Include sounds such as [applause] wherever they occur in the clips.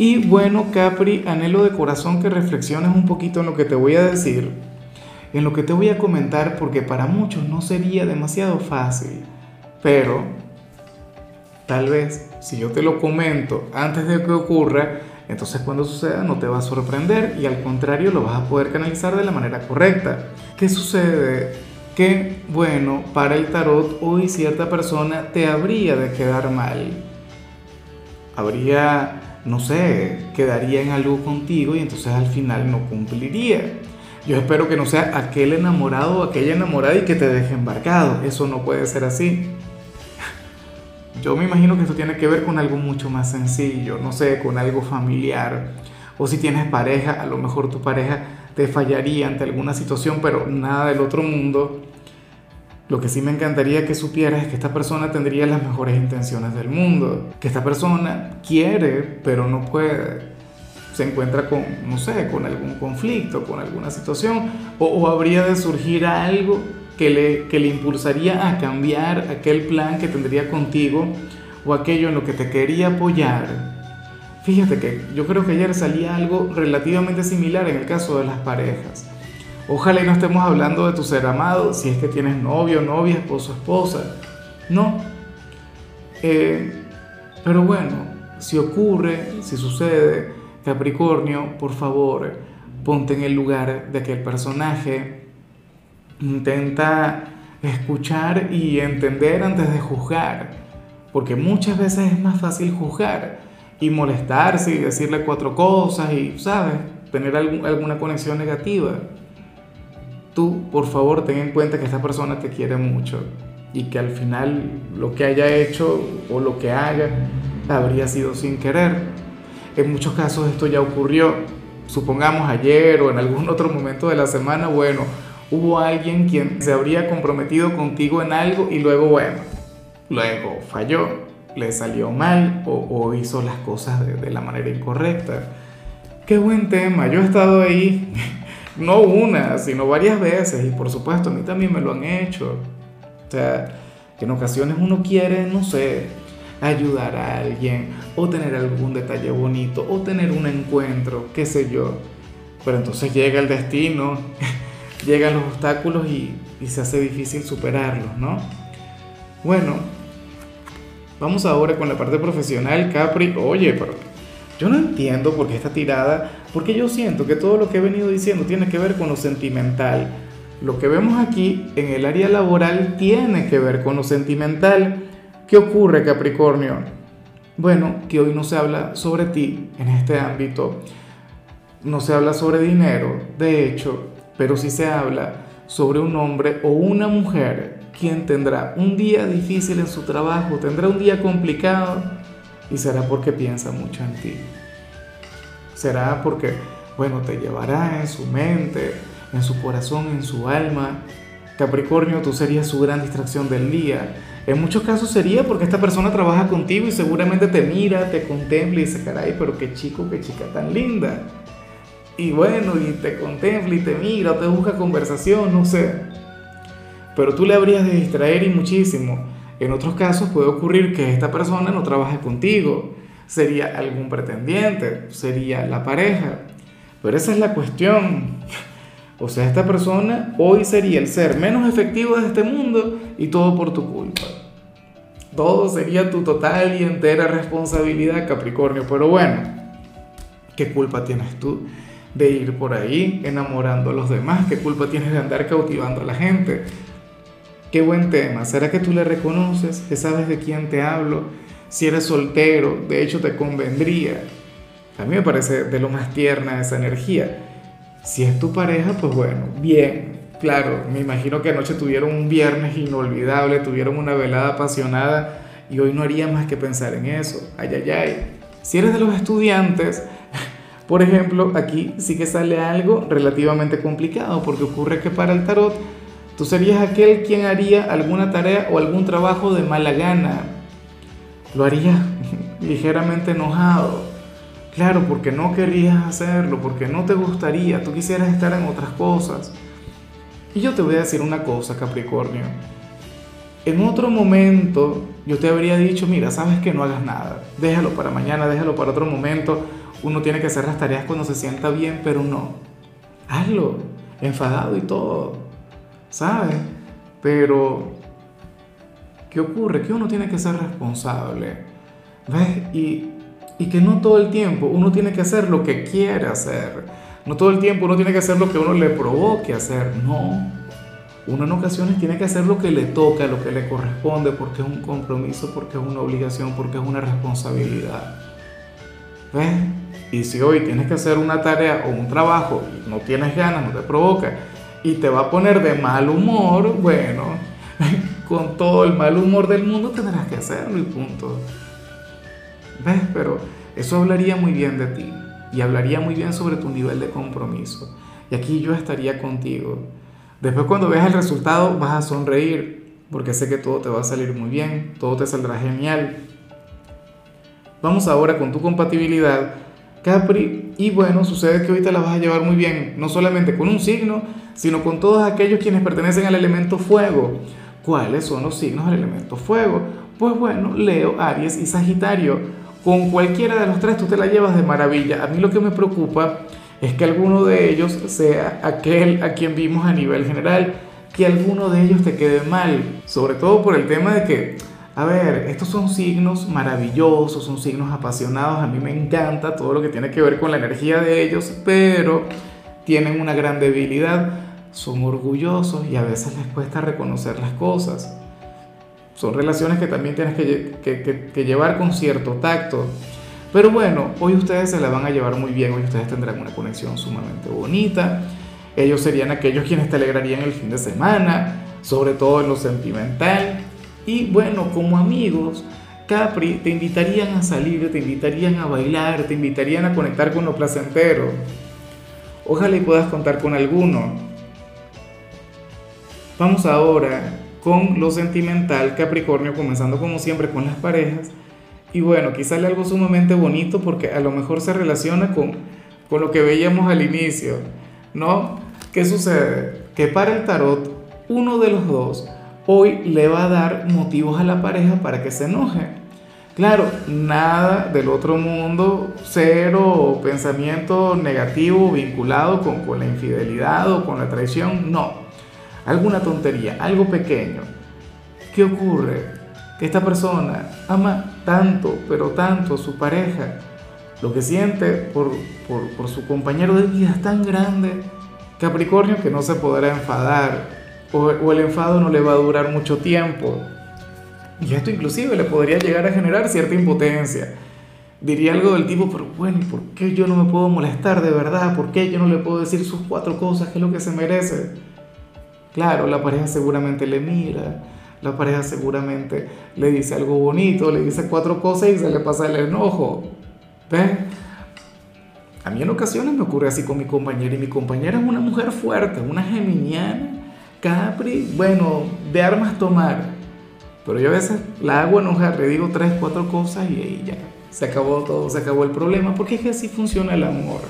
Y bueno, Capri, anhelo de corazón que reflexiones un poquito en lo que te voy a decir, en lo que te voy a comentar, porque para muchos no sería demasiado fácil, pero tal vez si yo te lo comento antes de que ocurra, entonces cuando suceda no te va a sorprender y al contrario lo vas a poder canalizar de la manera correcta. ¿Qué sucede? Que, bueno, para el tarot hoy cierta persona te habría de quedar mal. Habría no sé, quedaría en algo contigo y entonces al final no cumpliría. Yo espero que no sea aquel enamorado o aquella enamorada y que te deje embarcado. Eso no puede ser así. Yo me imagino que esto tiene que ver con algo mucho más sencillo, no sé, con algo familiar. O si tienes pareja, a lo mejor tu pareja te fallaría ante alguna situación, pero nada del otro mundo. Lo que sí me encantaría que supieras es que esta persona tendría las mejores intenciones del mundo, que esta persona quiere pero no puede, se encuentra con, no sé, con algún conflicto, con alguna situación, o, habría de surgir algo que le, que le impulsaría a cambiar aquel plan que tendría contigo o aquello en lo que te quería apoyar. Fíjate que yo creo que ayer salía algo relativamente similar en el caso de las parejas. Ojalá y no estemos hablando de tu ser amado, si es que tienes novio, novia, esposo, esposa. No. Eh, pero bueno, si ocurre, si sucede, Capricornio, por favor, ponte en el lugar de aquel personaje. Intenta escuchar y entender antes de juzgar, porque muchas veces es más fácil juzgar y molestarse y decirle cuatro cosas y, ¿sabes?, tener alguna conexión negativa tú por favor ten en cuenta que esta persona te quiere mucho y que al final lo que haya hecho o lo que haga habría sido sin querer. En muchos casos esto ya ocurrió, supongamos ayer o en algún otro momento de la semana, bueno, hubo alguien quien se habría comprometido contigo en algo y luego, bueno, luego falló, le salió mal o, hizo las cosas de, de la manera incorrecta. Qué buen tema, yo he estado ahí no una, sino varias veces, y por supuesto a mí también me lo han hecho. O sea, que en ocasiones uno quiere, no sé, ayudar a alguien, o tener algún detalle bonito, o tener un encuentro, qué sé yo. Pero entonces llega el destino, [laughs] llegan los obstáculos y, se hace difícil superarlos, ¿no? Bueno, vamos ahora con la parte profesional, Capri. Oye, pero yo no entiendo por qué esta tirada, porque yo siento que todo lo que he venido diciendo tiene que ver con lo sentimental. Lo que vemos aquí en el área laboral tiene que ver con lo sentimental. ¿Qué ocurre, Capricornio? Bueno, que hoy no se habla sobre ti en este ámbito, no se habla sobre dinero, de hecho, pero sí se habla sobre un hombre o una mujer quien tendrá un día difícil en su trabajo, tendrá un día complicado y será porque piensa mucho en ti. Será porque, bueno, te llevará en su mente, en su corazón, en su alma. Capricornio, tú serías su gran distracción del día. En muchos casos sería porque esta persona trabaja contigo y seguramente te mira, te contempla y dice, caray, pero qué chico, qué chica tan linda. Y bueno, y te contempla y te mira, te busca conversación, no sé. Pero tú le habrías de distraer y muchísimo en otros casos puede ocurrir que esta persona no trabaje contigo, sería algún pretendiente, sería la pareja. Pero esa es la cuestión. O sea, esta persona hoy sería el ser menos efectivo de este mundo y todo por tu culpa. Todo sería tu total y entera responsabilidad, Capricornio. Pero bueno, ¿qué culpa tienes tú de ir por ahí enamorando a los demás? ¿Qué culpa tienes de andar cautivando a la gente? Qué buen tema. ¿Será que tú le reconoces? ¿Que sabes de quién te hablo? Si eres soltero, de hecho te convendría. A mí me parece de lo más tierna esa energía. Si es tu pareja, pues bueno, bien. Claro, me imagino que anoche tuvieron un viernes inolvidable, tuvieron una velada apasionada y hoy no haría más que pensar en eso. Ay, ay, ay. Si eres de los estudiantes, [laughs] Por ejemplo, aquí sí que sale algo relativamente complicado, porque ocurre que para el tarot tú serías aquel quien haría alguna tarea o algún trabajo de mala gana. Lo harías [laughs] ligeramente enojado. Claro, porque no querías hacerlo, porque no te gustaría, tú quisieras estar en otras cosas. Y yo te voy a decir una cosa, Capricornio. En otro momento yo te habría dicho, mira, sabes que no hagas nada, déjalo para mañana, déjalo para otro momento. Uno tiene que hacer las tareas cuando se sienta bien, pero no. Hazlo, enfadado y todo, ¿sabes? Pero, ¿qué ocurre? Que uno tiene que ser responsable, ¿ves? Y, y que no todo el tiempo uno tiene que hacer lo que quiere hacer. No todo el tiempo uno tiene que hacer lo que uno le provoque hacer, no uno en ocasiones tiene que hacer lo que le toca, lo que le corresponde, porque es un compromiso, porque es una obligación, porque es una responsabilidad. ¿Ves? Y si hoy tienes que hacer una tarea o un trabajo y no tienes ganas, no te provoca, y te va a poner de mal humor, bueno, [laughs] con todo el mal humor del mundo tendrás que hacerlo y punto. ¿Ves? Pero eso hablaría muy bien de ti y hablaría muy bien sobre tu nivel de compromiso. Y aquí yo estaría contigo. Después cuando veas el resultado vas a sonreír porque sé que todo te va a salir muy bien, todo te saldrá genial. Vamos ahora con tu compatibilidad, Capri, y bueno, sucede que te la vas a llevar muy bien, no solamente con un signo, sino con todos aquellos quienes pertenecen al elemento fuego. ¿Cuáles son los signos del elemento fuego? Pues bueno, Leo, Aries y Sagitario. Con cualquiera de los tres tú te la llevas de maravilla. A mí lo que me preocupa es que alguno de ellos sea aquel a quien vimos a nivel general, que alguno de ellos te quede mal, sobre todo por el tema de que, a ver, estos son signos maravillosos, son signos apasionados, a mí me encanta todo lo que tiene que ver con la energía de ellos, pero tienen una gran debilidad, son orgullosos y a veces les cuesta reconocer las cosas. Son relaciones que también tienes que, que, que llevar con cierto tacto. Pero bueno, hoy ustedes se la van a llevar muy bien, hoy ustedes tendrán una conexión sumamente bonita. Ellos serían aquellos quienes te alegrarían el fin de semana, sobre todo en lo sentimental. Y bueno, como amigos, Capri, te invitarían a salir, te invitarían a bailar, te invitarían a conectar con lo placentero. Ojalá puedas contar con alguno. Vamos ahora con lo sentimental, Capricornio, comenzando como siempre con las parejas. Y bueno, aquí sale algo sumamente bonito porque a lo mejor se relaciona con, con lo que veíamos al inicio, ¿no? ¿Qué sucede? Que para el tarot, uno de los dos hoy le va a dar motivos a la pareja para que se enoje. Claro, nada del otro mundo, cero pensamiento negativo vinculado con, la infidelidad o con la traición, no. Alguna tontería, algo pequeño. ¿Qué ocurre? que esta persona ama tanto, pero tanto a su pareja, lo que siente por, por, su compañero de vida es tan grande, Capricornio, que no se podrá enfadar, o, el enfado no le va a durar mucho tiempo. Y esto inclusive le podría llegar a generar cierta impotencia. Diría algo del tipo, pero bueno, ¿por qué yo no me puedo molestar de verdad? ¿Por qué yo no le puedo decir sus cuatro cosas, que es lo que se merece? Claro, la pareja seguramente le mira, la pareja seguramente le dice algo bonito, le dice cuatro cosas y se le pasa el enojo. ¿Ves? A mí en ocasiones me ocurre así con mi compañera y mi compañera es una mujer fuerte, una geminiana, Capri, bueno, de armas tomar. Pero yo a veces la hago enojar, le digo tres, cuatro cosas y ahí ya, se acabó todo, se acabó el problema, porque es que así funciona el amor.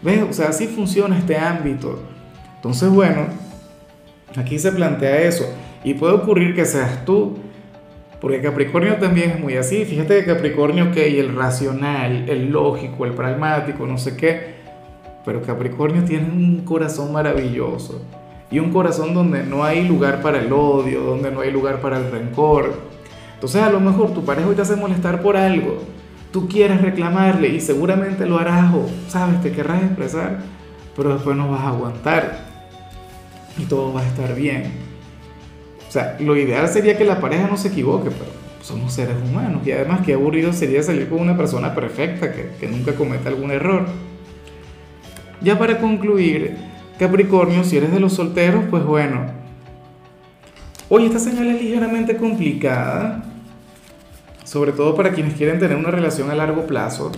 ¿Ves? O sea, así funciona este ámbito. Entonces, bueno, aquí se plantea eso. Y puede ocurrir que seas tú, porque Capricornio también es muy así. Fíjate que Capricornio, ok, el racional, el lógico, el pragmático, no sé qué, pero Capricornio tiene un corazón maravilloso y un corazón donde no hay lugar para el odio, donde no hay lugar para el rencor. Entonces a lo mejor tu pareja hoy te hace molestar por algo, tú quieres reclamarle y seguramente lo harás o, sabes, te querrás expresar, pero después no vas a aguantar y todo va a estar bien. O sea, lo ideal sería que la pareja no se equivoque, pero somos seres humanos y además qué aburrido sería salir con una persona perfecta que, que nunca cometa algún error. Ya para concluir, Capricornio, si eres de los solteros, pues bueno, hoy esta señal es ligeramente complicada, sobre todo para quienes quieren tener una relación a largo plazo.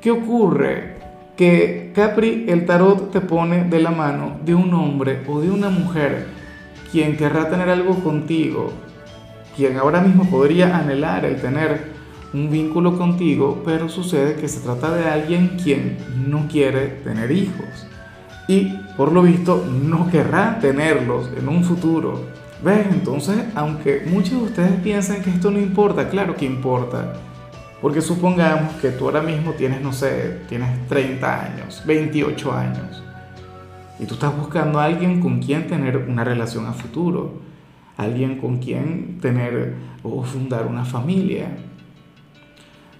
¿Qué ocurre? que Capri, el tarot te pone de la mano de un hombre o de una mujer quien querrá tener algo contigo, quien ahora mismo podría anhelar el tener un vínculo contigo, pero sucede que se trata de alguien quien no quiere tener hijos y por lo visto no querrá tenerlos en un futuro. ¿Ves? Entonces, aunque muchos de ustedes piensan que esto no importa, claro que importa. Porque supongamos que tú ahora mismo tienes, no sé, tienes 30 años, 28 años, y tú estás buscando a alguien con quien tener una relación a futuro, alguien con quien tener o fundar una familia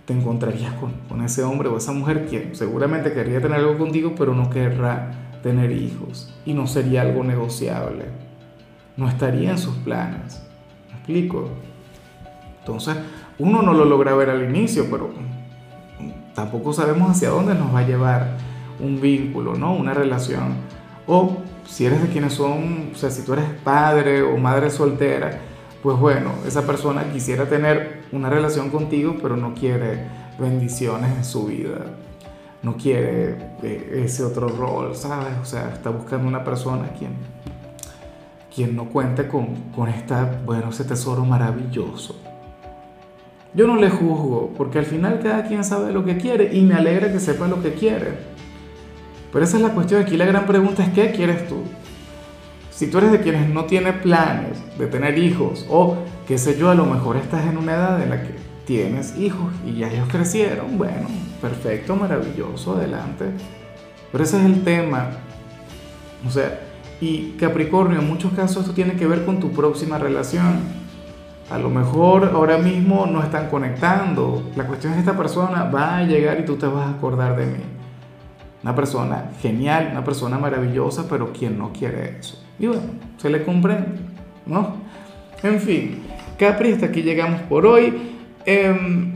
te encontrarías con, con, ese hombre o esa mujer que seguramente querría tener algo contigo, pero no querrá tener hijos y no sería algo negociable. No estaría en sus planes. ¿Me explico? Entonces, uno no lo logra ver al inicio, pero tampoco sabemos hacia dónde nos va a llevar un vínculo, ¿no? Una relación. O si eres de quienes son, o sea, si tú eres padre o madre soltera, pues bueno, esa persona quisiera tener una relación contigo, pero no quiere bendiciones en su vida. No quiere eh, ese otro rol, ¿sabes? O sea, está buscando una persona quien, quien no cuente con, con esta, bueno, ese tesoro maravilloso. Yo no le juzgo, porque al final cada quien sabe lo que quiere y me alegra que sepa lo que quiere. Pero esa es la cuestión aquí, la gran pregunta es, ¿qué quieres tú? Si tú eres de quienes no tiene planes de tener hijos o qué sé yo, a lo mejor estás en una edad en la que tienes hijos y ya ellos crecieron, bueno, perfecto, maravilloso, adelante. Pero ese es el tema. O sea, y Capricornio, en muchos casos esto tiene que ver con tu próxima relación. A lo mejor ahora mismo no están conectando. La cuestión es esta persona va a llegar y tú te vas a acordar de mí. Una persona genial, una persona maravillosa, pero quien no quiere eso. Y bueno, se le comprende, ¿no? En fin, Capri, hasta aquí llegamos por hoy. Em,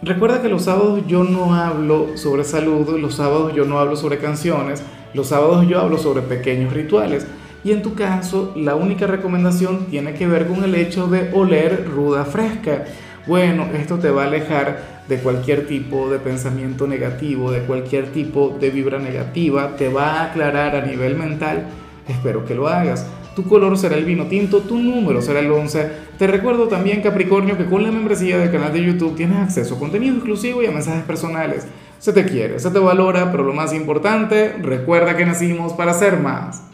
recuerda que los sábados yo no hablo sobre salud, los sábados yo no hablo sobre canciones, los sábados yo hablo sobre pequeños rituales. Y en tu caso, la única recomendación tiene que ver con el hecho de oler ruda fresca. Bueno, esto te va a alejar de cualquier tipo de pensamiento negativo, de cualquier tipo de vibra negativa, te va a aclarar a nivel mental Espero que lo hagas. Tu color será el vino tinto, tu número será el 11. Te recuerdo también, Capricornio, que con la membresía del canal de YouTube tienes acceso a contenido exclusivo y a mensajes personales. Se te quiere, se te valora, pero lo más importante, recuerda que nacimos para ser más.